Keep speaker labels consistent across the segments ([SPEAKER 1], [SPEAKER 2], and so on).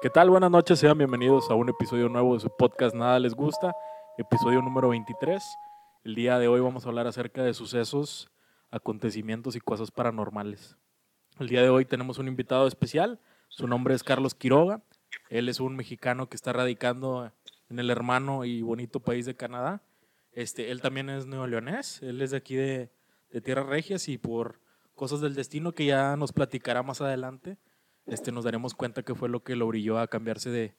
[SPEAKER 1] ¿Qué tal? Buenas noches, sean bienvenidos a un episodio nuevo de su podcast Nada les gusta, episodio número 23. El día de hoy vamos a hablar acerca de sucesos, acontecimientos y cosas paranormales. El día de hoy tenemos un invitado especial, su nombre es Carlos Quiroga, él es un mexicano que está radicando en el hermano y bonito país de Canadá. Este, él también es neoleonés, él es de aquí de, de Tierras Regias y por cosas del destino que ya nos platicará más adelante, este, nos daremos cuenta que fue lo que lo brilló a cambiarse de,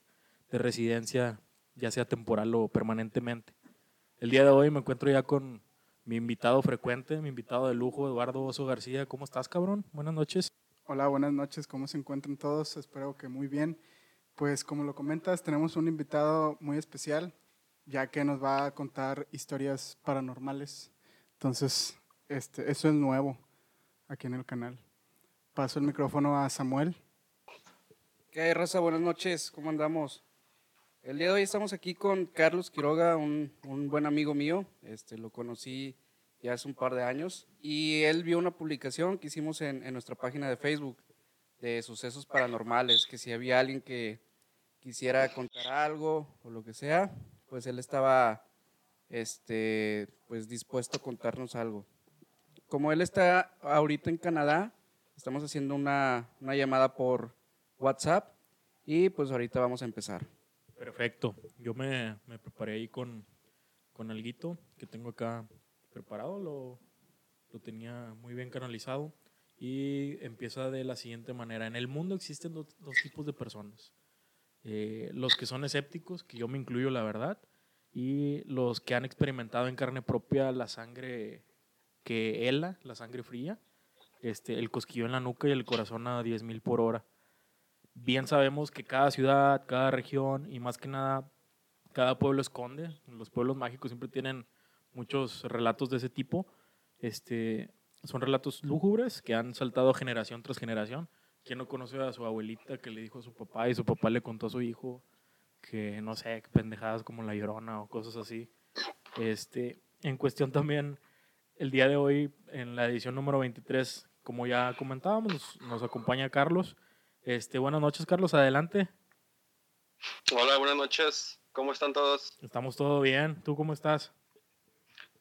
[SPEAKER 1] de residencia, ya sea temporal o permanentemente. El día de hoy me encuentro ya con mi invitado frecuente, mi invitado de lujo, Eduardo Oso García. ¿Cómo estás, cabrón? Buenas noches.
[SPEAKER 2] Hola, buenas noches. ¿Cómo se encuentran todos? Espero que muy bien. Pues como lo comentas, tenemos un invitado muy especial, ya que nos va a contar historias paranormales. Entonces, este, eso es nuevo aquí en el canal. Paso el micrófono a Samuel.
[SPEAKER 3] ¿Qué hay, raza? Buenas noches, ¿cómo andamos? El día de hoy estamos aquí con Carlos Quiroga, un, un, buen amigo mío. Este, lo conocí ya hace un par de años y él vio una publicación que hicimos en, en nuestra página de Facebook de sucesos paranormales, que si había alguien que quisiera contar algo o lo que sea, pues él estaba este, pues dispuesto a contarnos algo. Como él está ahorita en Canadá, estamos haciendo una, una llamada por WhatsApp y pues ahorita vamos a empezar.
[SPEAKER 1] Perfecto. Yo me, me preparé ahí con, con alguito que tengo acá preparado, lo, lo tenía muy bien canalizado y empieza de la siguiente manera. En el mundo existen dos, dos tipos de personas. Eh, los que son escépticos, que yo me incluyo la verdad, y los que han experimentado en carne propia la sangre que hela, la sangre fría, este, el cosquillo en la nuca y el corazón a 10.000 por hora bien sabemos que cada ciudad, cada región y más que nada cada pueblo esconde. Los pueblos mágicos siempre tienen muchos relatos de ese tipo. Este, son relatos lúgubres que han saltado generación tras generación. ¿Quién no conoce a su abuelita que le dijo a su papá y su papá le contó a su hijo que no sé, pendejadas como la llorona o cosas así? Este, en cuestión también, el día de hoy, en la edición número 23, como ya comentábamos, nos, nos acompaña Carlos. Este, buenas noches, Carlos, adelante.
[SPEAKER 4] Hola, buenas noches. ¿Cómo están todos?
[SPEAKER 1] Estamos todo bien. ¿Tú cómo estás?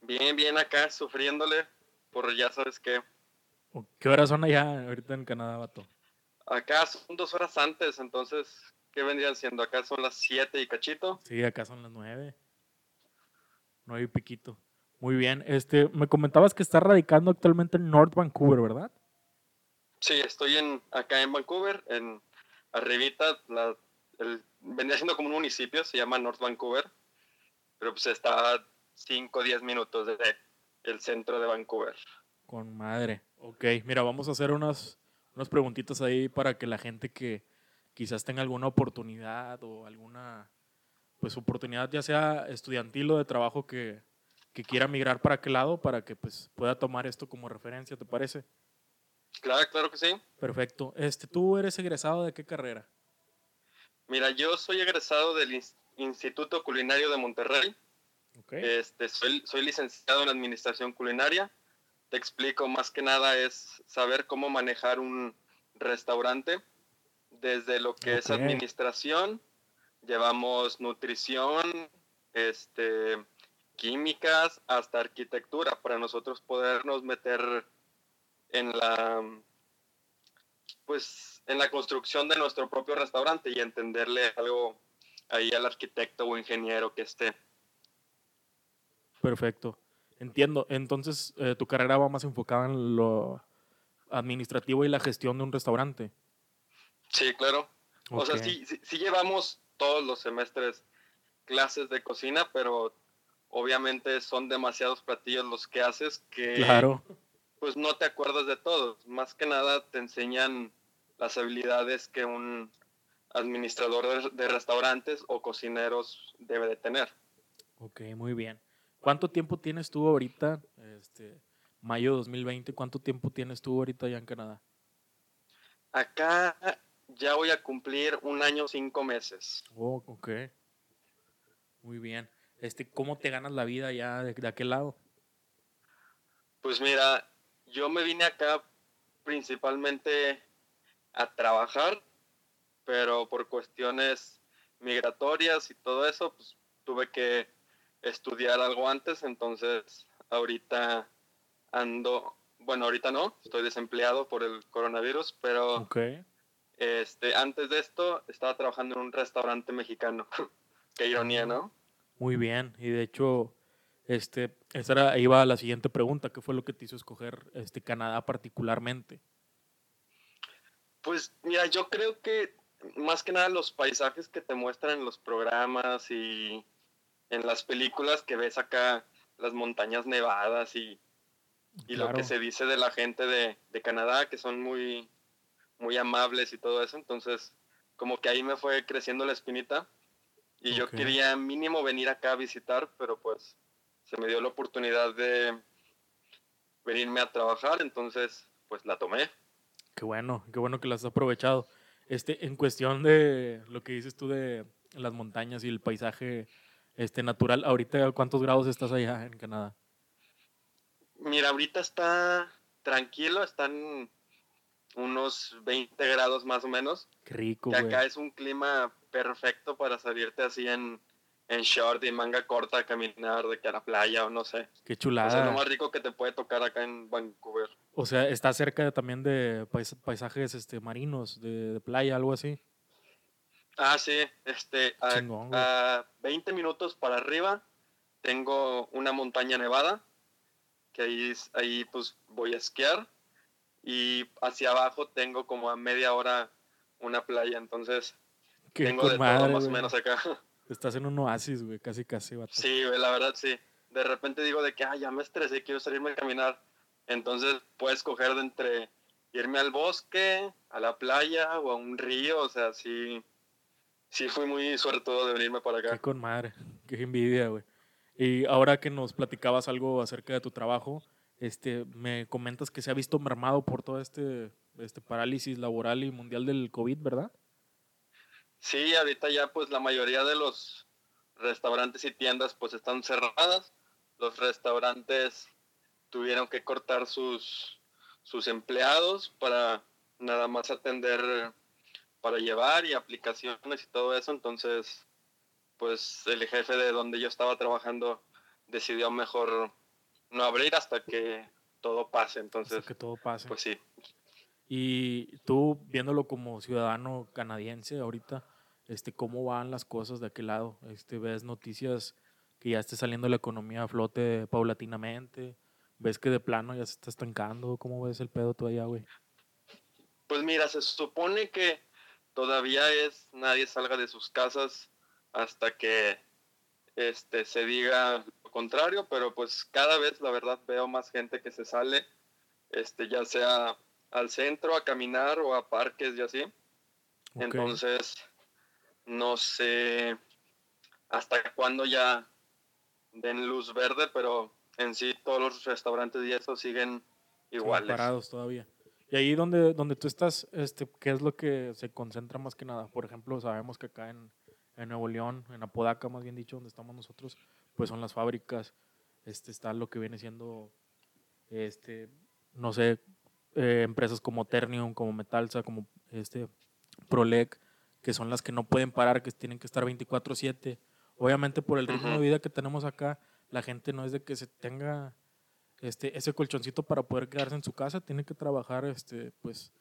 [SPEAKER 4] Bien, bien acá, sufriéndole por ya sabes qué.
[SPEAKER 1] ¿Qué horas son allá ahorita en Canadá, vato?
[SPEAKER 4] Acá son dos horas antes, entonces, ¿qué vendrían siendo? Acá son las siete y cachito.
[SPEAKER 1] Sí, acá son las nueve. Nueve y piquito. Muy bien. Este, me comentabas que estás radicando actualmente en North Vancouver, ¿verdad?
[SPEAKER 4] Sí, estoy en, acá en Vancouver, en arribita, la, el, vendría siendo como un municipio, se llama North Vancouver, pero pues está 5 o 10 minutos desde el centro de Vancouver.
[SPEAKER 1] Con madre. Ok, mira, vamos a hacer unas, unas preguntitas ahí para que la gente que quizás tenga alguna oportunidad o alguna pues oportunidad ya sea estudiantil o de trabajo que, que quiera migrar para aquel lado para que pues pueda tomar esto como referencia, ¿te parece?
[SPEAKER 4] Claro, claro que sí.
[SPEAKER 1] Perfecto. Este, ¿Tú eres egresado de qué carrera?
[SPEAKER 4] Mira, yo soy egresado del Instituto Culinario de Monterrey.
[SPEAKER 1] Okay.
[SPEAKER 4] Este, soy, soy licenciado en Administración Culinaria. Te explico, más que nada es saber cómo manejar un restaurante. Desde lo que okay. es administración, llevamos nutrición, este, químicas, hasta arquitectura, para nosotros podernos meter en la pues en la construcción de nuestro propio restaurante y entenderle algo ahí al arquitecto o ingeniero que esté.
[SPEAKER 1] Perfecto. Entiendo. Entonces, eh, tu carrera va más enfocada en lo administrativo y la gestión de un restaurante.
[SPEAKER 4] Sí, claro. Okay. O sea, sí, sí, sí, llevamos todos los semestres clases de cocina, pero obviamente son demasiados platillos los que haces que
[SPEAKER 1] claro
[SPEAKER 4] pues no te acuerdas de todos. Más que nada te enseñan las habilidades que un administrador de, restaurantes o cocineros debe de tener.
[SPEAKER 1] Ok, muy bien. ¿Cuánto tiempo tienes tú ahorita, este, mayo 2020, cuánto tiempo tienes tú ahorita allá en Canadá?
[SPEAKER 4] Acá ya voy a cumplir un año cinco meses.
[SPEAKER 1] Oh, ok. Muy bien. Este, ¿Cómo te ganas la vida ya de, de aquel lado?
[SPEAKER 4] Pues mira, yo me vine acá principalmente a trabajar, pero por cuestiones migratorias y todo eso, pues tuve que estudiar algo antes, entonces ahorita ando, bueno, ahorita no, estoy desempleado por el coronavirus, pero este, antes de esto estaba trabajando en un restaurante mexicano. Qué ironía, ¿no?
[SPEAKER 1] Muy bien, y de hecho, este, esa era, iba a la siguiente pregunta, ¿qué fue lo que te hizo escoger este Canadá particularmente?
[SPEAKER 4] Pues mira, yo creo que más que nada los paisajes que te muestran en los programas y en las películas que ves acá, las montañas nevadas y, y lo que se dice de la gente de, de, Canadá, que son muy, muy amables y todo eso. Entonces, como que ahí me fue creciendo la espinita y yo quería mínimo venir acá a visitar, pero pues se me dio la oportunidad de venirme a trabajar, entonces pues la tomé.
[SPEAKER 1] Qué bueno, qué bueno que la has aprovechado. Este, en cuestión de lo que dices tú de las montañas y el paisaje este, natural, ahorita ¿cuántos grados estás allá en Canadá?
[SPEAKER 4] Mira, ahorita está tranquilo, están unos 20 grados más o menos.
[SPEAKER 1] Qué rico,
[SPEAKER 4] güey. acá es un clima perfecto para salirte así en, en short y manga corta a caminar de que a la playa o no sé.
[SPEAKER 1] Qué chulada.
[SPEAKER 4] es lo más rico que te puede tocar acá en Vancouver.
[SPEAKER 1] O sea, está cerca también de paisajes este, marinos, de, playa, algo así.
[SPEAKER 4] Ah, sí, este, a, 20 minutos para arriba tengo una montaña nevada, que ahí, ahí pues voy a esquiar, y hacia abajo tengo como a media hora una playa, entonces tengo de todo más o menos acá.
[SPEAKER 1] Estás en un oasis, güey, casi casi.
[SPEAKER 4] Sí, güey, la verdad sí. De repente digo de que, ah, ya me estresé, quiero salirme a caminar. Entonces puedes coger de entre irme al bosque, a la playa o a un río, o sea, sí, sí fui muy suertudo de venirme para acá.
[SPEAKER 1] Qué con madre, qué envidia, güey. Y ahora que nos platicabas algo acerca de tu trabajo, este, me comentas que se ha visto mermado por todo este, este parálisis laboral y mundial del COVID, ¿verdad?
[SPEAKER 4] Sí, ahorita ya pues la mayoría de los restaurantes y tiendas pues están cerradas. Los restaurantes tuvieron que cortar sus, sus empleados para nada más atender para llevar y aplicaciones y todo eso. Entonces, pues el jefe de donde yo estaba trabajando decidió mejor no abrir hasta que todo pase. Entonces,
[SPEAKER 1] que todo pase.
[SPEAKER 4] Pues sí.
[SPEAKER 1] Y tú, viéndolo como ciudadano canadiense ahorita, este, ¿cómo van las cosas de aquel lado? Este, ¿Ves noticias que ya esté saliendo la economía a flote paulatinamente? ¿Ves que de plano ya se está estancando? ¿Cómo ves el pedo todavía, güey?
[SPEAKER 4] Pues mira, se supone que todavía es nadie salga de sus casas hasta que este, se diga lo contrario, pero pues cada vez la verdad veo más gente que se sale, este, ya sea al centro a caminar o a parques y así. Entonces, no sé hasta cuándo ya den luz verde, pero en sí todos los restaurantes y eso siguen iguales.
[SPEAKER 1] parados todavía. Y ahí donde, donde tú estás, este, ¿qué es lo que se concentra más que nada? Por ejemplo, sabemos que acá en, en Nuevo León, en Apodaca más bien dicho, donde estamos nosotros, pues son las fábricas, este, está lo que viene siendo, este, no sé, eh, empresas como Ternium, como Metalsa, como este Prolec, que son las que no pueden parar, que tienen que estar 24/7. Obviamente por el ritmo de vida que tenemos acá, la gente no es de que se tenga este, ese colchoncito para poder quedarse en su casa, tiene que trabajar este, pues,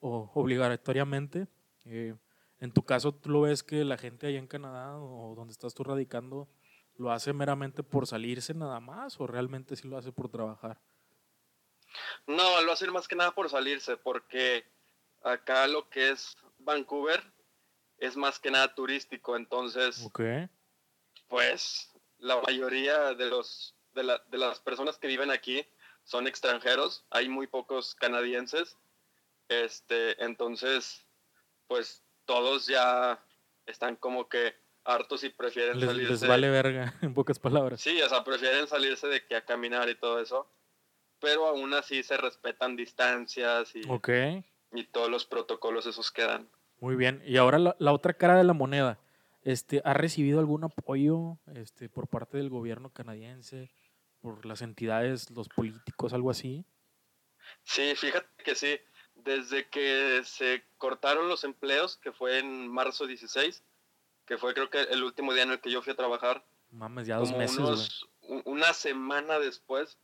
[SPEAKER 1] o, obligatoriamente. Eh, en tu caso, ¿tú lo ves que la gente allá en Canadá o donde estás tú radicando lo hace meramente por salirse nada más o realmente sí lo hace por trabajar?
[SPEAKER 4] No, lo hace más que nada por salirse, porque acá lo que es Vancouver es más que nada turístico, entonces, pues la mayoría de, los, de, la, de las personas que viven aquí son extranjeros, hay muy pocos canadienses, este, entonces, pues todos ya están como que hartos y prefieren salirse.
[SPEAKER 1] Les vale verga, en pocas palabras.
[SPEAKER 4] Sí, o sea, prefieren salirse de que a caminar y todo eso pero aún así se respetan distancias y, y todos los protocolos esos quedan.
[SPEAKER 1] Muy bien, y ahora la, otra cara de la moneda, este, ¿ha recibido algún apoyo este, por parte del gobierno canadiense, por las entidades, los políticos, algo así?
[SPEAKER 4] Sí, fíjate que sí. desde que se cortaron los empleos, que fue en marzo 16, que fue creo que el último día en el que yo fui a trabajar.
[SPEAKER 1] Mames, ya dos
[SPEAKER 4] como
[SPEAKER 1] meses,
[SPEAKER 4] unos- una semana después,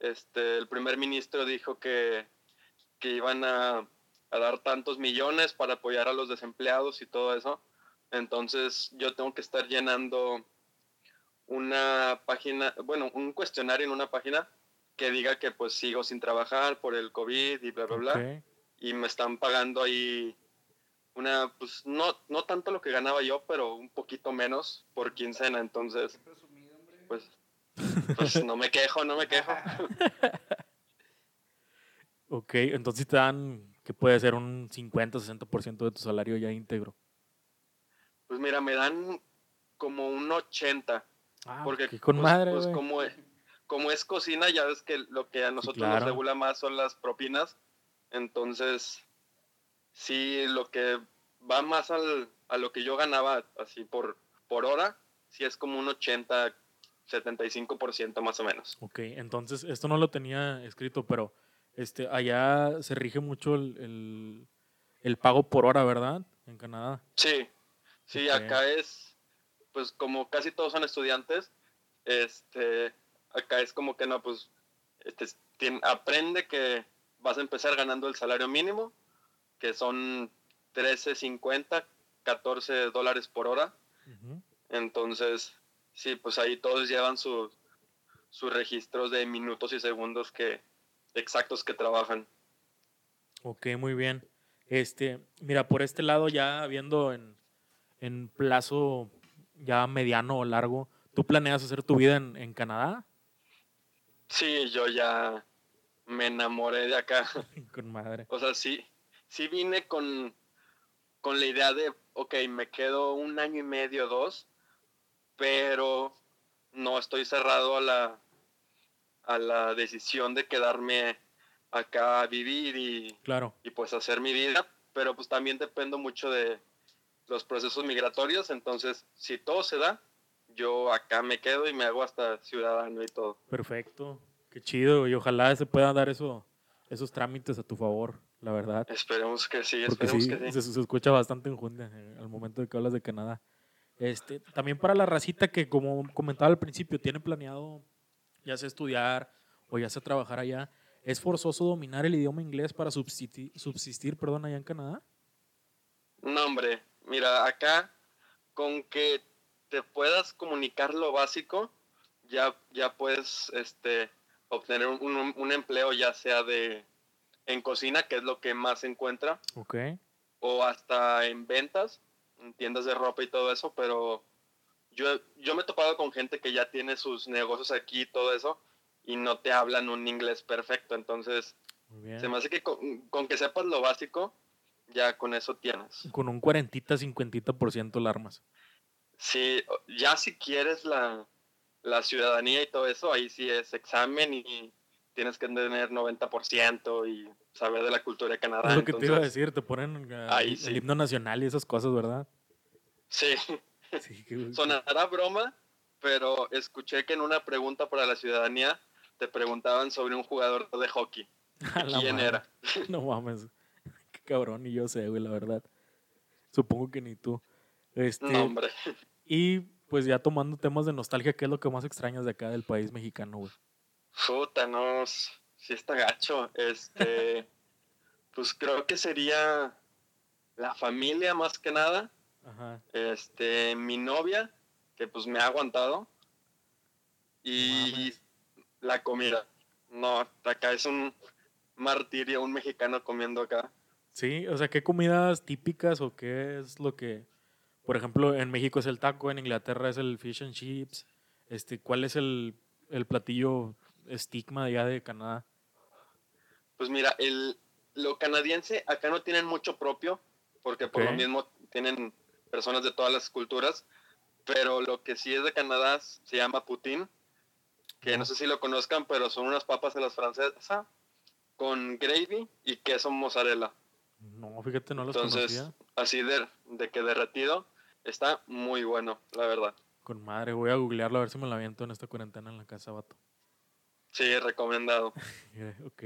[SPEAKER 4] este, el primer ministro dijo que, que iban a, a dar tantos millones para apoyar a los desempleados y todo eso. Entonces yo tengo que estar llenando una página, bueno, un cuestionario en una página que diga que pues sigo sin trabajar por el COVID y bla, bla, bla. Y me están pagando ahí una, pues no, no tanto lo que ganaba yo, pero un poquito menos por quincena, entonces, pues, pues no me quejo, no me quejo.
[SPEAKER 1] Ok, entonces te dan, que puede ser un 50, 60% de tu salario ya íntegro.
[SPEAKER 4] Pues mira, me dan como un 80,
[SPEAKER 1] Ah,
[SPEAKER 4] porque
[SPEAKER 1] qué con
[SPEAKER 4] pues,
[SPEAKER 1] madre,
[SPEAKER 4] pues, como, es- como es cocina, ya ves que lo que a nosotros
[SPEAKER 1] claro.
[SPEAKER 4] nos regula más son las propinas, entonces, sí, lo que va más al, a lo que yo ganaba así por, por hora, sí es como un 80, 75% más o menos.
[SPEAKER 1] Ok, entonces esto no lo tenía escrito, pero este allá se rige mucho el, el, el pago por hora, ¿verdad? En Canadá.
[SPEAKER 4] Sí, sí, acá es, pues como casi todos son estudiantes, este, acá es como que no, pues, este, aprende que vas a empezar ganando el salario mínimo, que son 13.50, 14 dólares por hora, entonces, sí, pues ahí todos llevan sus sus registros de minutos y segundos que exactos que trabajan.
[SPEAKER 1] Ok, muy bien. Este, mira, por este lado ya viendo en, en plazo ya mediano o largo, ¿tú planeas hacer tu vida en, en Canadá?
[SPEAKER 4] Sí, yo ya me enamoré de acá.
[SPEAKER 1] con madre.
[SPEAKER 4] O sea, sí, sí vine con, con la idea de, ok, me quedo un año y medio, dos, pero no estoy cerrado a la, a la decisión de quedarme acá a vivir y,
[SPEAKER 1] Claro.
[SPEAKER 4] y pues hacer mi vida, pero pues también dependo mucho de los procesos migratorios, entonces si todo se da, yo acá me quedo y me hago hasta ciudadano y todo.
[SPEAKER 1] Perfecto. Qué chido. Y ojalá se puedan dar eso, esos trámites a tu favor, la verdad.
[SPEAKER 4] Esperemos que sí,
[SPEAKER 1] Porque
[SPEAKER 4] esperemos
[SPEAKER 1] sí,
[SPEAKER 4] que sí.
[SPEAKER 1] se, se escucha bastante enjundia eh, al momento de que hablas de Canadá. Este, también para la racita que, como comentaba al principio, tiene planeado ya sea estudiar o ya sea trabajar allá, ¿es forzoso dominar el idioma inglés para subsistir, subsistir perdón, allá en Canadá?
[SPEAKER 4] No, hombre, mira, acá con que te puedas comunicar lo básico, ya, ya puedes este, obtener un, un- empleo ya sea de en cocina, que es lo que más se encuentra,
[SPEAKER 1] Ok.
[SPEAKER 4] o hasta en ventas, en tiendas de ropa y todo eso, pero yo, yo me he topado con gente que ya tiene sus negocios aquí y todo eso, y no te hablan un inglés perfecto, entonces se me hace que con, con que sepas lo básico, ya con eso tienes.
[SPEAKER 1] Con un 40, 50% la armas.
[SPEAKER 4] Sí, ya si quieres la, la ciudadanía y todo eso, ahí sí es examen y tienes que tener 90% y saber de la cultura de Canadá.
[SPEAKER 1] es lo que te iba a decir, te ponen eh,
[SPEAKER 4] Ahí
[SPEAKER 1] el,
[SPEAKER 4] sí.
[SPEAKER 1] el himno nacional y esas cosas, ¿verdad?
[SPEAKER 4] Sí, sonará broma, pero escuché que en una pregunta para la ciudadanía te preguntaban sobre un jugador de hockey. ¿Quién
[SPEAKER 1] madre.
[SPEAKER 4] era?
[SPEAKER 1] No mames. Qué cabrón, y yo sé, güey, la verdad. Supongo que ni tú. Este,
[SPEAKER 4] No, hombre.
[SPEAKER 1] Y pues ya tomando temas de nostalgia, ¿qué es lo que más extrañas de acá del país mexicano, güey?
[SPEAKER 4] Puta, no, sí está gacho. Este, pues creo que sería la familia más que nada.
[SPEAKER 1] Ajá.
[SPEAKER 4] este, mi novia, que pues me ha aguantado, y la comida. No, acá es un martirio un mexicano comiendo acá.
[SPEAKER 1] Sí, o sea, ¿qué comidas típicas o qué es lo que, por ejemplo, en México es el taco, en Inglaterra es el fish and chips? Este, ¿cuál es el, el platillo estigma allá de Canadá?
[SPEAKER 4] Pues mira, el, lo canadiense acá no tienen mucho propio, porque por lo mismo tienen personas de todas las culturas, pero lo que sí es de Canadá se llama poutine, que no sé si lo conozcan, pero son unas papas de las francesas con gravy y queso mozzarella.
[SPEAKER 1] No, fíjate, no los
[SPEAKER 4] Entonces,
[SPEAKER 1] conocía.
[SPEAKER 4] así de, de que derretido, está muy bueno, la verdad.
[SPEAKER 1] Con madre, voy a googlearlo a ver si me la aviento en esta cuarentena en la casa, vato.
[SPEAKER 4] Sí, recomendado.
[SPEAKER 1] ok,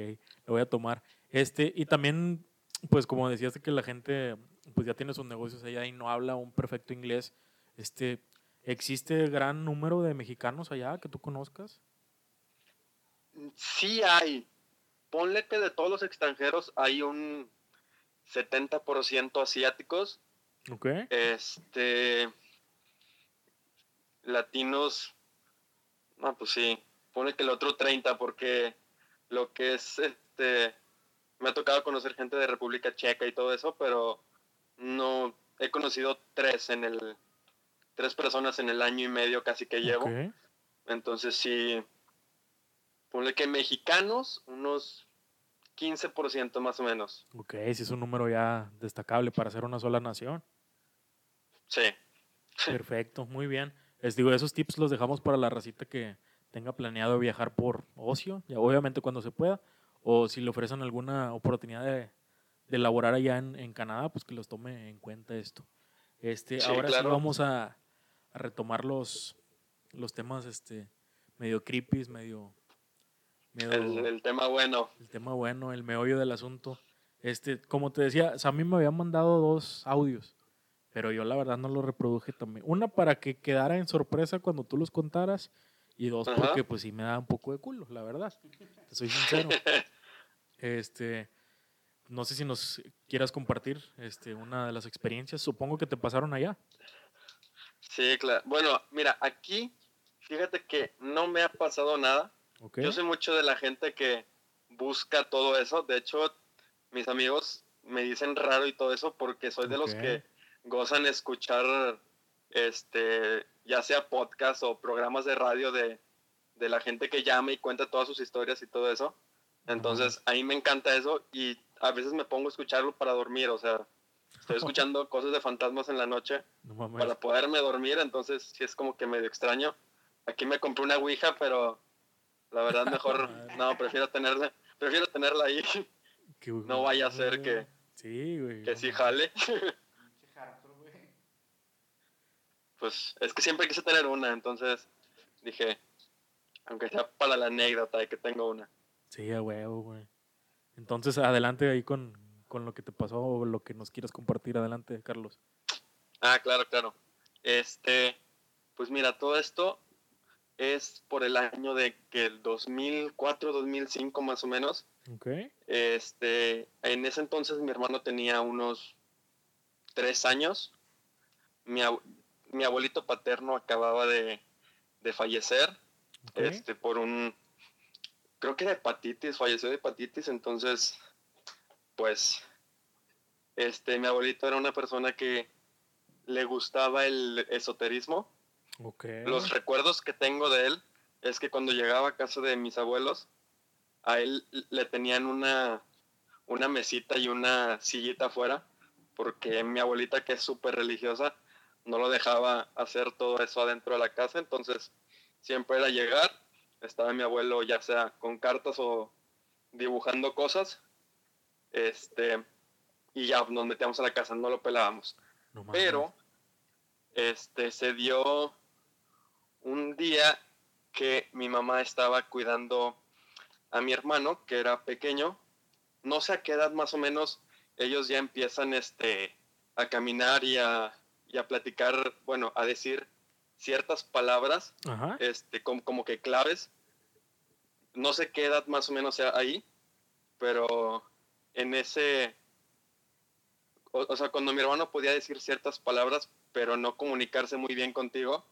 [SPEAKER 1] lo voy a tomar. Este, y también pues como decías que la gente pues ya tiene sus negocios allá y no habla un perfecto inglés, este, ¿existe gran número de mexicanos allá que tú conozcas?
[SPEAKER 4] Sí hay. Ponle que de todos los extranjeros hay un 70% asiáticos.
[SPEAKER 1] Ok.
[SPEAKER 4] Este. Latinos. No, pues sí. Pone que el otro 30, porque lo que es este. Me ha tocado conocer gente de República Checa y todo eso, pero no. He conocido tres en el. Tres personas en el año y medio casi que llevo. Entonces sí. Ponle que mexicanos, unos 15% más o menos.
[SPEAKER 1] Ok, sí es un número ya destacable para ser una sola nación.
[SPEAKER 4] Sí.
[SPEAKER 1] Perfecto, muy bien. Les digo, esos tips los dejamos para la racita que tenga planeado viajar por ocio, ya obviamente cuando se pueda, o si le ofrecen alguna oportunidad de, de laborar allá en, en Canadá, pues que los tome en cuenta esto. Este,
[SPEAKER 4] Sí,
[SPEAKER 1] ahora sí vamos a, a retomar los, los temas este, medio creepy, medio, medio
[SPEAKER 4] El, el tema bueno.
[SPEAKER 1] el tema bueno, el meollo del asunto. Este, como te decía, mí me habían mandado dos audios, pero yo la verdad no los reproduje también. Una para que quedara en sorpresa cuando tú los contaras y dos
[SPEAKER 4] Ajá.
[SPEAKER 1] porque pues sí me da un poco de culo, la verdad. Te soy sincero. Este, no sé si nos quieras compartir este una de las experiencias, supongo que te pasaron allá.
[SPEAKER 4] Sí, claro. Bueno, mira, aquí, fíjate que no me ha pasado nada.
[SPEAKER 1] ¿ok?
[SPEAKER 4] Yo soy mucho de la gente que busca todo eso. De hecho, mis amigos me dicen raro y todo eso porque soy de los que gozan escuchar, este, ya sea podcast o programas de radio de, de la gente que llama y cuenta todas sus historias y todo eso. Entonces, a mí me encanta eso y a veces me pongo a escucharlo para dormir. O sea, estoy escuchando cosas de fantasmas en la noche
[SPEAKER 1] No
[SPEAKER 4] para poderme dormir, entonces sí es como que medio extraño. Aquí me compré una Ouija, pero la verdad mejor, no, prefiero tenerla, prefiero tenerla ahí, no vaya a ser que-
[SPEAKER 1] Sí, güey.
[SPEAKER 4] que sí jale. Pues es que siempre quise tener una, entonces dije, aunque sea para la anécdota de que tengo una.
[SPEAKER 1] Sí, a huevo, güey. Entonces, adelante ahí con, con lo que te pasó o lo que nos quieras compartir. Adelante, Carlos.
[SPEAKER 4] Ah, claro, claro. Este, pues mira, todo esto es por el año de que el 2004, 2005 más o menos.
[SPEAKER 1] Ok.
[SPEAKER 4] Este, en ese entonces mi hermano tenía unos tres años. Mi, ab- mi abuelito paterno acababa de, de fallecer este, por un, creo que de hepatitis, falleció de hepatitis, entonces, pues, este, mi abuelito era una persona que le gustaba el esoterismo.
[SPEAKER 1] Ok.
[SPEAKER 4] Los recuerdos que tengo de él es que cuando llegaba a casa de mis abuelos, a él le tenían una, una mesita y una sillita afuera, porque mi abuelita, que es súper religiosa, no lo dejaba hacer todo eso adentro de la casa, entonces siempre era llegar, estaba mi abuelo ya sea con cartas o dibujando cosas, este, y ya nos metíamos a la casa, no lo pelábamos.
[SPEAKER 1] No.
[SPEAKER 4] Pero este se dio un día que mi mamá estaba cuidando a mi hermano, que era pequeño. No sé a qué edad más o menos ellos ya empiezan este a caminar y a, y a platicar, bueno, a decir ciertas palabras,
[SPEAKER 1] Ajá.
[SPEAKER 4] este, como, como que claves. No sé qué edad más o menos sea ahí, pero en ese, o, o sea, cuando mi hermano podía decir ciertas palabras, pero no comunicarse muy bien contigo,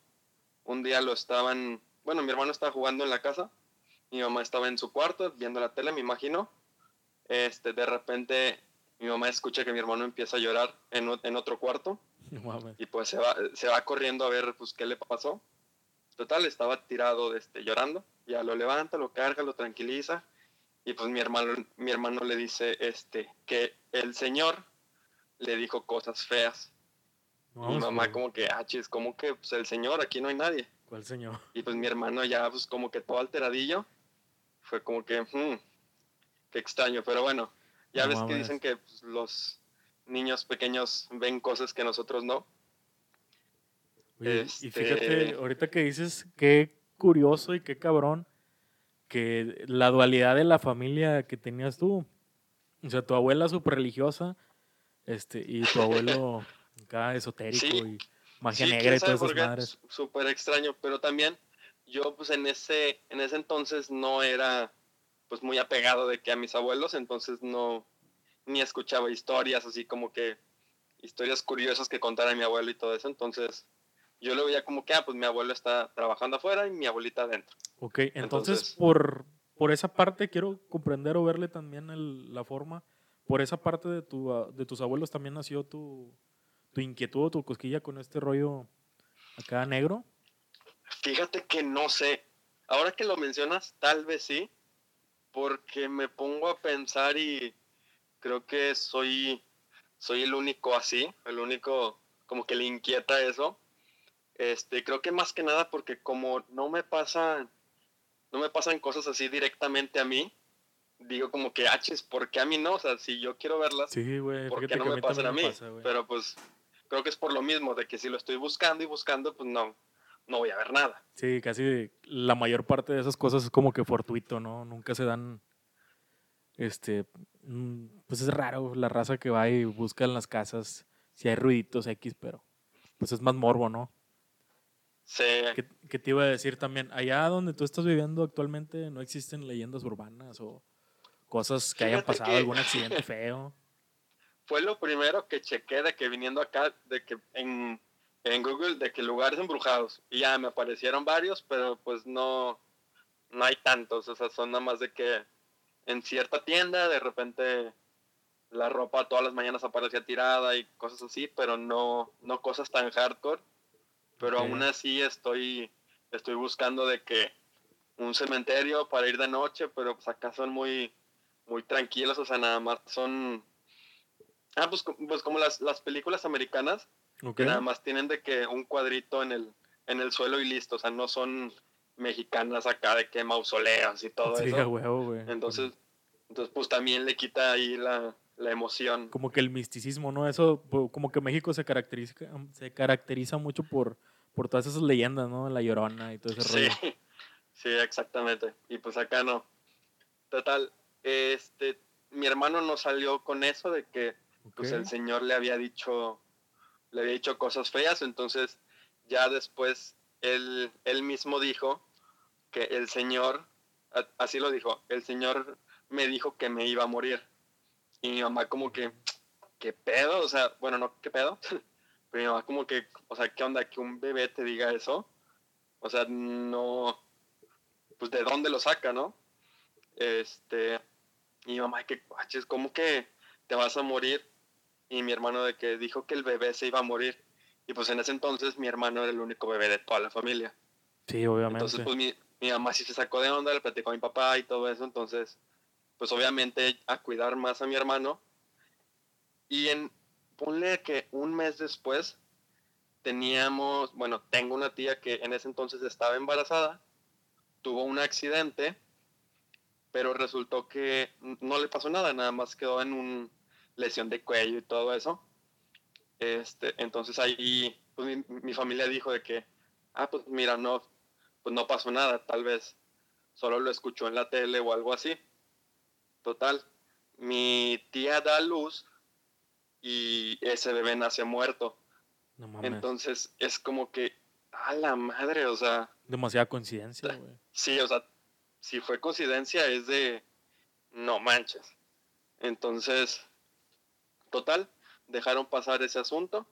[SPEAKER 4] un día lo estaban, bueno, mi hermano estaba jugando en la casa, mi mamá estaba en su cuarto viendo la tele, me imagino. Este, de repente mi mamá escucha que mi hermano empieza a llorar en, en otro cuarto
[SPEAKER 1] No mames.
[SPEAKER 4] y pues se va, se va corriendo a ver pues qué le pasó. Total, estaba tirado este, llorando, ya lo levanta, lo carga, lo tranquiliza y pues mi hermano, mi hermano le dice este, que el señor le dijo cosas feas.
[SPEAKER 1] No
[SPEAKER 4] mi mamá
[SPEAKER 1] güey.
[SPEAKER 4] como que, ah, chis, como que pues, el señor, aquí no hay nadie.
[SPEAKER 1] ¿Cuál señor?
[SPEAKER 4] Y pues mi hermano ya pues como que todo alteradillo, fue como que, hmm, qué extraño, pero bueno, ya
[SPEAKER 1] No
[SPEAKER 4] ves que dicen que pues, los niños pequeños ven cosas que nosotros no.
[SPEAKER 1] Oye, Y
[SPEAKER 4] Este-
[SPEAKER 1] fíjate, ahorita que dices qué curioso y qué cabrón que la dualidad de la familia que tenías tú, O sea, tu abuela súper religiosa este, y tu abuelo acá esotérico y magia negra y todas esas madres.
[SPEAKER 4] Súper extraño, pero también yo pues en ese, en ese entonces no era pues muy apegado de que a mis abuelos, entonces no, ni escuchaba historias así como que historias curiosas que contara mi abuelo y todo eso, entonces yo lo veía como que, ah, pues mi abuelo está trabajando afuera y mi abuelita adentro.
[SPEAKER 1] Ok, entonces, por, por esa parte quiero comprender o verle también el, la forma, por esa parte de, tu, ah, de tus abuelos también nació tu, tu inquietud, tu cosquilla con este rollo acá negro.
[SPEAKER 4] Fíjate que no sé, ahora que lo mencionas, tal vez sí, porque me pongo a pensar y creo que soy, soy el único así, el único como que le inquieta eso. Este, creo que más que nada porque como no me pasan, no me pasan cosas así directamente a mí, digo como que, haches, ah, ¿por qué a mí no? O sea, si yo quiero verlas,
[SPEAKER 1] sí,
[SPEAKER 4] ¿por qué no me pasan a mí? Pero pues creo que es por lo mismo, de que si lo estoy buscando y buscando, pues no, no voy a ver nada.
[SPEAKER 1] Sí, casi la mayor parte de esas cosas es como que fortuito, ¿no? Nunca se dan, este, pues es raro la raza que va y busca en las casas si hay ruiditos X, pero pues es más morbo, ¿no?
[SPEAKER 4] Sí.
[SPEAKER 1] ¿Qué, te iba a decir también? Allá donde tú estás viviendo actualmente no existen leyendas urbanas o cosas que hayan pasado, algún accidente feo.
[SPEAKER 4] Fue lo primero que chequé de que viniendo acá, de que en en Google de que lugares embrujados. Y ya me aparecieron varios, pero pues no, no hay tantos. O sea, son nada más de que en cierta tienda de repente la ropa todas las mañanas aparecía tirada y cosas así, pero no, no cosas tan hardcore. Pero aún así estoy, estoy buscando de que un cementerio para ir de noche, pero pues acá son muy, muy tranquilos, o sea, nada más son... Ah, pues, pues como las, las películas americanas, que nada más tienen de que un cuadrito en el, en el suelo y listo. O sea, no son mexicanas acá de que mausoleos y todo eso. Entonces, entonces, pues también le quita ahí la, emoción.
[SPEAKER 1] Como que el misticismo, ¿no? Eso, como que México se caracteriza, se caracteriza mucho por, por todas esas leyendas, ¿no? La llorona y todo ese rollo.
[SPEAKER 4] Sí, sí, exactamente. Y pues acá no. Total, este, mi hermano no salió con eso de que pues el señor le había dicho le había dicho cosas feas, entonces ya después él, él mismo dijo que el Señor, así lo dijo, el Señor me dijo que me iba a morir. Y mi mamá como que, ¿qué pedo? O sea, bueno, no, ¿qué pedo? Pero mi mamá como que, o sea, ¿qué onda? Que un bebé te diga eso. O sea, no, pues de dónde lo saca, ¿no? Este, y mi mamá, que, es como que te vas a morir y mi hermano de que dijo que el bebé se iba a morir. Y pues en ese entonces mi hermano era el único bebé de toda la familia.
[SPEAKER 1] Sí, obviamente.
[SPEAKER 4] Entonces pues mi, mi mamá sí se sacó de onda, le platicó a mi papá y todo eso. Entonces, pues obviamente a cuidar más a mi hermano. Y en, ponle que un mes después teníamos, bueno, tengo una tía que en ese entonces estaba embarazada, tuvo un accidente, pero resultó que no le pasó nada, nada más quedó en un, lesión de cuello y todo eso. Este, entonces ahí pues, mi, familia dijo de que, ah, pues mira, no, pues no pasó nada, tal vez solo lo escuchó en la tele o algo así. Total, mi tía da luz y ese bebé nace muerto. Entonces es como que, a la madre, o sea.
[SPEAKER 1] Demasiada coincidencia, güey.
[SPEAKER 4] Sí, o sea, si fue coincidencia es de, no manches. Entonces, Total, dejaron pasar ese asunto.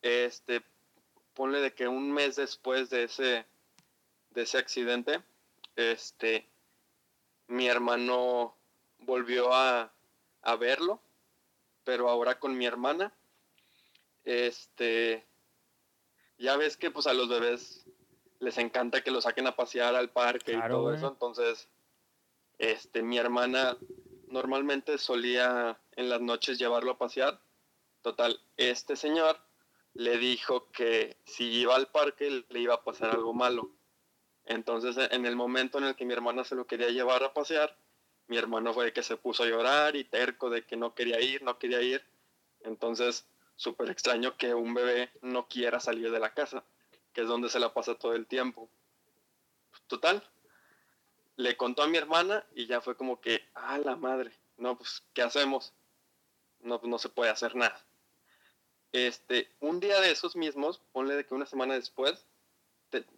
[SPEAKER 4] Este, ponle de que un mes después de ese, de ese accidente, este, mi hermano volvió a, a verlo, pero ahora con mi hermana. Este, ya ves que pues a los bebés les encanta que lo saquen a pasear al parque y todo eso, entonces, este, mi hermana normalmente solía en las noches llevarlo a pasear. Total, este señor le dijo que si iba al parque le iba a pasar algo malo. Entonces, en el momento en el que mi hermana se lo quería llevar a pasear, mi hermano fue que se puso a llorar y terco de que no quería ir, no quería ir. Entonces, súper extraño que un bebé no quiera salir de la casa, que es donde se la pasa todo el tiempo. Total, le contó a mi hermana y ya fue como que, ah, la madre. no, pues, ¿qué hacemos? No, pues no se puede hacer nada. Este, un día de esos mismos, ponle de que una semana después,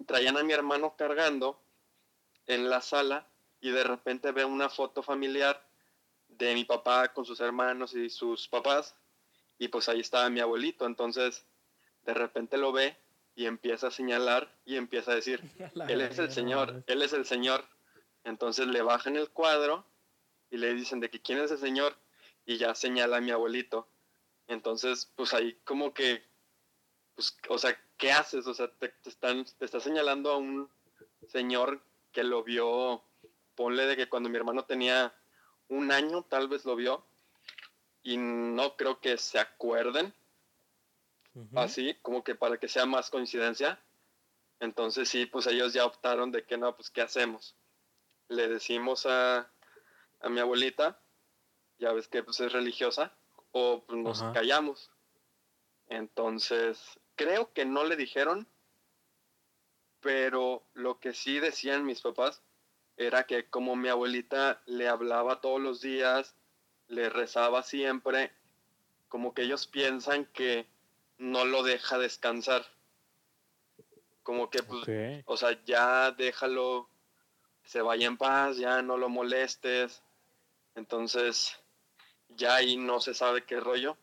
[SPEAKER 4] traían a mi hermano cargando en la sala y de repente ve una foto familiar de mi papá con sus hermanos y sus papás y pues ahí estaba mi abuelito, entonces de repente lo ve y empieza a señalar y empieza a decir, él es el Señor, él es el Señor. Entonces le bajan el cuadro y le dicen de que quién es el Señor y ya señala a mi abuelito. Entonces, pues ahí como que, pues, o sea, ¿qué haces? O sea, te, están, te está señalando a un señor que lo vio, ponle de que cuando mi hermano tenía un año, tal vez lo vio, y no creo que se acuerden, así, como que para que sea más coincidencia. Entonces sí, pues ellos ya optaron de que no, pues ¿qué hacemos? Le decimos a, a mi abuelita, ya ves que pues es religiosa, o pues, nos callamos. Entonces, creo que no le dijeron, pero lo que sí decían mis papás era que como mi abuelita le hablaba todos los días, le rezaba siempre, como que ellos piensan que no lo deja descansar. Como que, pues, o sea, ya déjalo, se vaya en paz, ya no lo molestes. Entonces, ya ahí no se sabe qué rollo.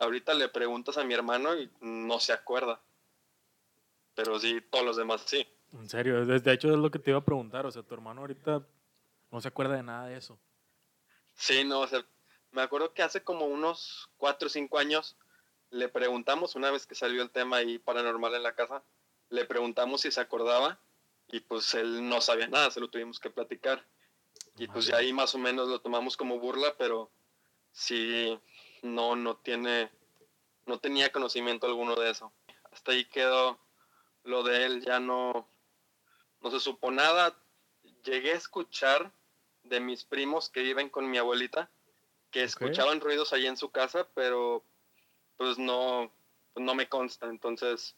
[SPEAKER 4] Ahorita le preguntas a mi hermano y no se acuerda. Pero sí, todos los demás sí.
[SPEAKER 1] En serio, de hecho es lo que te iba a preguntar. O sea, tu hermano ahorita no se acuerda de nada de eso.
[SPEAKER 4] Sí, no, o sea, me acuerdo que hace como unos cuatro o cinco años le preguntamos, una vez que salió el tema ahí paranormal en la casa, le preguntamos si se acordaba y pues él no sabía nada, se lo tuvimos que platicar. Y pues ya ahí más o menos lo tomamos como burla, pero sí, no, no tiene, no tenía conocimiento alguno de eso. Hasta ahí quedó lo de él, ya no, no se supo nada. Llegué a escuchar de mis primos que viven con mi abuelita, que escuchaban ruidos ahí en su casa, pero pues no, pues, no me consta. Entonces,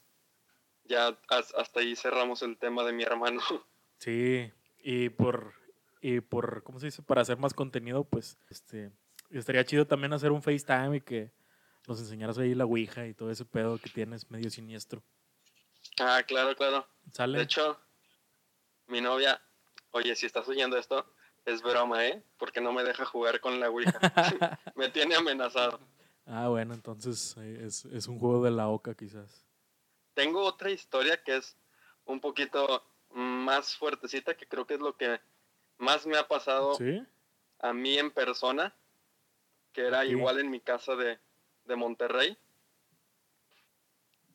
[SPEAKER 4] ya hasta ahí cerramos el tema de mi hermano.
[SPEAKER 1] Sí, y por, y por, ¿cómo se dice? Para hacer más contenido, pues, este, estaría chido también hacer un FaceTime y que nos enseñaras ahí la Ouija y todo ese pedo que tienes medio siniestro.
[SPEAKER 4] Ah, claro, claro. ¿Sale? De hecho, mi novia, oye, si estás oyendo esto, es broma, ¿eh? Porque no me deja jugar con la Ouija. me tiene amenazado.
[SPEAKER 1] Ah, bueno, entonces eh, es, es un juego de la oca quizás.
[SPEAKER 4] Tengo otra historia que es un poquito más fuertecita, que creo que es lo que más me ha pasado a mí en persona, que era igual en mi casa de, de, Monterrey,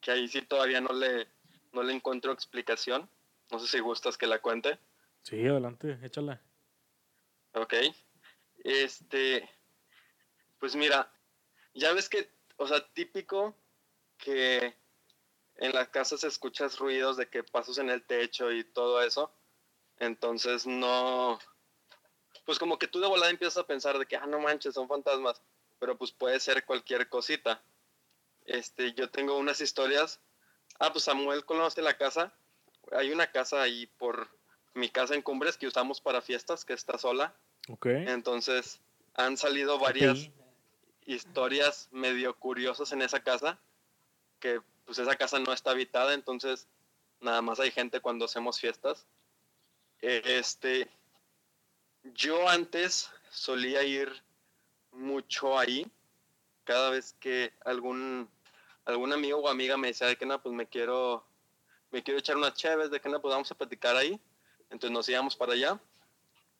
[SPEAKER 4] que ahí sí todavía no le, no le encuentro explicación. No sé si gustas que la cuente.
[SPEAKER 1] Sí, adelante, échala.
[SPEAKER 4] Ok. Este, pues mira, ya ves que, o sea, típico que en las casas escuchas ruidos de que pasos en el techo y todo eso. Entonces no, pues como que tú de volada empiezas a pensar de que, ah, no manches, son fantasmas, pero pues puede ser cualquier cosita. Este, yo tengo unas historias. Ah, pues Samuel conoce la casa. Hay una casa ahí por mi casa en Cumbres que usamos para fiestas, que está sola. Ok. Entonces, han salido varias historias medio curiosas en esa casa, que pues esa casa no está habitada, entonces nada más hay gente cuando hacemos fiestas. Este, yo antes solía ir mucho ahí, cada vez que algún, algún amigo o amiga me decía de que no, pues me quiero, me quiero echar unas chéves, de que no, pues vamos a platicar ahí. Entonces nos íbamos para allá.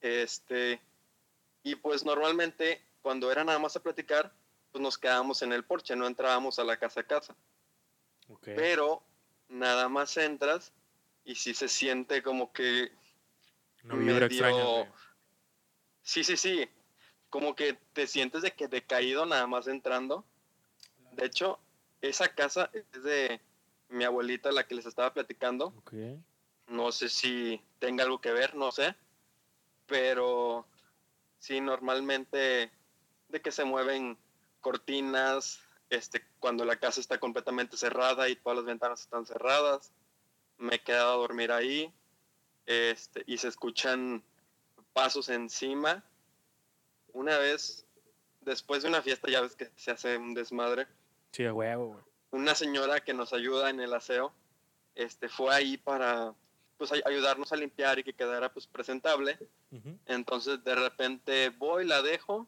[SPEAKER 4] Este, y pues normalmente cuando era nada más a platicar, pues nos quedábamos en el porche, no entrábamos a la casa a casa. Pero nada más entras y sí se siente como que no medio, Sí, sí, sí. Como que te sientes de que decaído nada más entrando. De hecho, esa casa es de mi abuelita, la que les estaba platicando. No sé si tenga algo que ver, no sé. Pero sí, normalmente de que se mueven cortinas, este, cuando la casa está completamente cerrada y todas las ventanas están cerradas. Me he quedado a dormir ahí. Este, y se escuchan pasos encima. una vez, después de una fiesta, ya ves que se hace un desmadre,
[SPEAKER 1] Sí, a huevo, güey.
[SPEAKER 4] una señora que nos ayuda en el aseo, este, fue ahí para pues ay- ayudarnos a limpiar y que quedara pues presentable. Entonces de repente voy, la dejo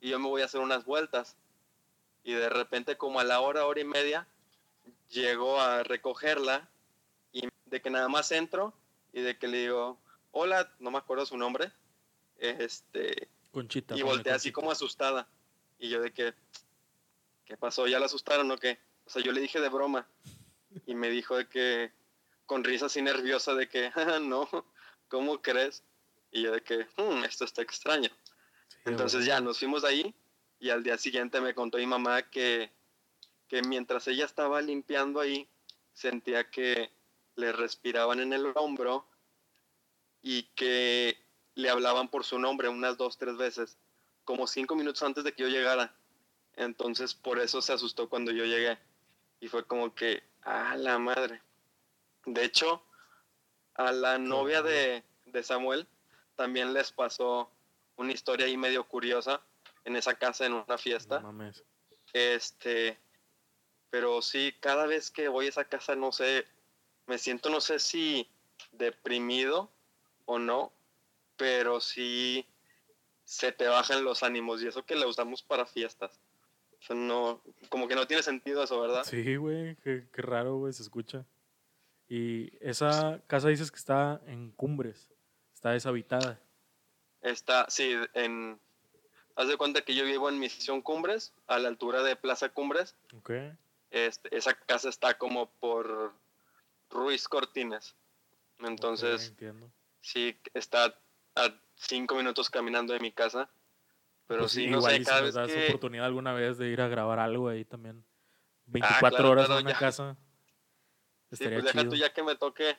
[SPEAKER 4] y yo me voy a hacer unas vueltas. Y de repente como a la hora, hora y media, llego a recogerla y de que nada más entro y de que le digo, hola, no me acuerdo su nombre, este,
[SPEAKER 1] Conchita.
[SPEAKER 4] y voltea así como asustada. Y yo de que, ¿qué pasó? ¿Ya la asustaron o qué? O sea, yo le dije de broma. Y me dijo de que, con risa así nerviosa, de que, "Ah, no, ¿cómo crees? Y yo de que, "Hmm, esto está extraño.
[SPEAKER 1] Sí,
[SPEAKER 4] Entonces ya nos fuimos de ahí y al día siguiente me contó mi mamá que, que mientras ella estaba limpiando ahí, sentía que le respiraban en el hombro y que le hablaban por su nombre unas dos, tres veces, como cinco minutos antes de que yo llegara. Entonces por eso se asustó cuando yo llegué. Y fue como que, ah, la madre. De hecho, a la novia de, de Samuel también les pasó una historia ahí medio curiosa en esa casa en una
[SPEAKER 1] No
[SPEAKER 4] fiesta.
[SPEAKER 1] mames.
[SPEAKER 4] Este, pero sí, cada vez que voy a esa casa, no sé, me siento, no sé si deprimido o no, pero sí se te bajan los ánimos y eso que la usamos para fiestas. O sea, no, como que no tiene sentido eso, ¿verdad?
[SPEAKER 1] Sí, güey. Qué, qué raro, güey, se escucha. Y esa casa dices que está en Cumbres. Está deshabitada.
[SPEAKER 4] Está, sí, en, haz de cuenta que yo vivo en Misión Cumbres, a la altura de Plaza Cumbres.
[SPEAKER 1] Ok.
[SPEAKER 4] Este, esa casa está como por Ruiz Cortines. Entonces, sí, está a cinco minutos caminando de mi casa. Pero
[SPEAKER 1] Pues
[SPEAKER 4] sí, no
[SPEAKER 1] igual
[SPEAKER 4] sé, cada
[SPEAKER 1] si
[SPEAKER 4] vez
[SPEAKER 1] nos das
[SPEAKER 4] que...
[SPEAKER 1] oportunidad alguna vez de ir a grabar algo ahí también. 24
[SPEAKER 4] Ah, claro,
[SPEAKER 1] horas
[SPEAKER 4] claro,
[SPEAKER 1] en una
[SPEAKER 4] ya.
[SPEAKER 1] casa.
[SPEAKER 4] Sí, pues deja
[SPEAKER 1] chido.
[SPEAKER 4] tú ya que me toque,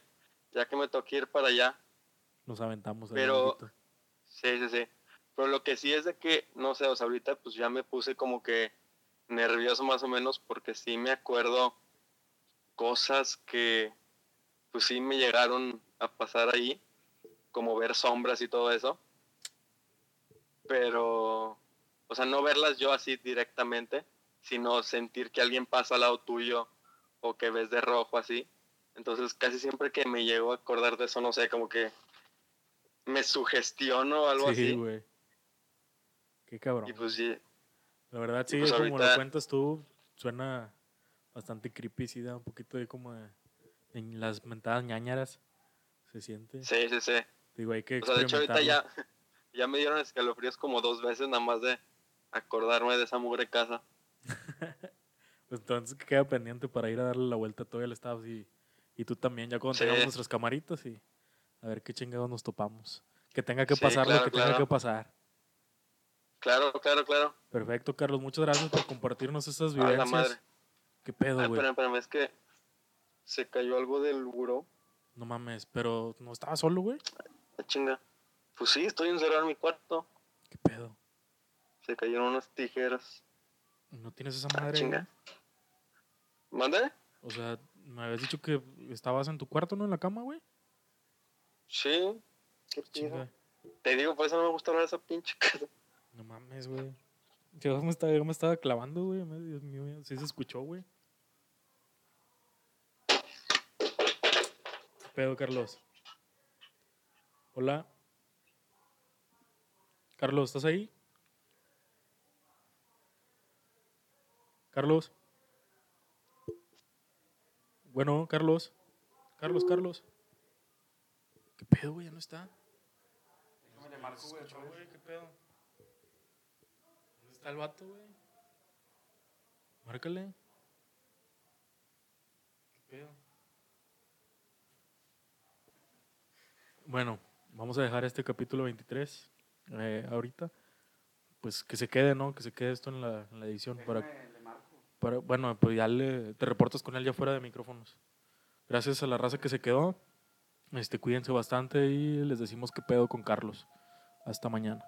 [SPEAKER 4] ya que me toque ir para allá.
[SPEAKER 1] Nos aventamos.
[SPEAKER 4] Pero-. Sí, sí, sí. Pero lo que sí es de que, no sé, o sea, ahorita pues ya me puse como que nervioso más o menos porque sí me acuerdo cosas que pues sí me llegaron a pasar ahí, como ver sombras y todo eso. Pero, o sea, no verlas yo así directamente, sino sentir que alguien pasa al lado tuyo o que ves de rojo así. Entonces casi siempre que me llego a acordar de eso, no sé, como que me sugestiono o algo
[SPEAKER 1] Sí,
[SPEAKER 4] así.
[SPEAKER 1] güey. Qué cabrón.
[SPEAKER 4] Y pues sí,
[SPEAKER 1] La verdad, sí,
[SPEAKER 4] pues
[SPEAKER 1] como lo cuentas tú, suena bastante creepy, sí da un poquito de como de, en las mentadas ñañaras. Se siente.
[SPEAKER 4] sí, sí, sí.
[SPEAKER 1] Digo, hay que
[SPEAKER 4] O sea, de hecho ahorita ya, ya me dieron escalofríos como dos veces nada más de acordarme de esa mugre casa.
[SPEAKER 1] Pues entonces que queda pendiente para ir a darle la vuelta todo el staff y, y tú también, ya cuando
[SPEAKER 4] Sí.
[SPEAKER 1] tengamos nuestras camaritas y a ver qué chingados nos topamos. Que tenga que
[SPEAKER 4] Sí,
[SPEAKER 1] pasar lo
[SPEAKER 4] claro,
[SPEAKER 1] que tenga que pasar.
[SPEAKER 4] Claro, claro, claro.
[SPEAKER 1] Perfecto, Carlos. Muchas gracias por compartirnos estas
[SPEAKER 4] A la
[SPEAKER 1] vivencias.
[SPEAKER 4] madre.
[SPEAKER 1] ¿Qué pedo,
[SPEAKER 4] Ah,
[SPEAKER 1] güey?
[SPEAKER 4] espérame, espérame, es que se cayó algo del buró.
[SPEAKER 1] No mames, pero no estaba solo, güey.
[SPEAKER 4] La chinga. Pues sí, estoy encerrado en mi cuarto.
[SPEAKER 1] ¿Qué pedo?
[SPEAKER 4] Se cayeron unas tijeras.
[SPEAKER 1] ¿No tienes esa
[SPEAKER 4] Ah,
[SPEAKER 1] madre?
[SPEAKER 4] chinga. ¿Mande?
[SPEAKER 1] O sea, me habías dicho que estabas en tu cuarto, ¿no? En la cama, güey.
[SPEAKER 4] Sí. ¿Qué?
[SPEAKER 1] Chinga.
[SPEAKER 4] Te digo, por eso no me gusta hablar de esa pinche casa.
[SPEAKER 1] No mames, güey. Yo me estaba, yo me estaba clavando, güey. Dios mío, sí se escuchó, güey. ¿Qué pedo, Carlos? Hola. Carlos, ¿estás ahí? Carlos. Bueno, Carlos. Carlos, Carlos. ¿Qué pedo, güey? Ya no está. Se escuchó, güey, ¿Qué pedo? ¿Dónde está el vato, güey? Márcale. ¿Qué pedo? Bueno, vamos a dejar este capítulo 23 eh, ahorita. Pues que se quede, ¿no? Que se quede esto en la, en la edición. Para, para, bueno, pues ya le, te reportas con él ya fuera de micrófonos. Gracias a la raza que se quedó. Este, cuídense bastante y les decimos qué pedo con Carlos. Hasta mañana.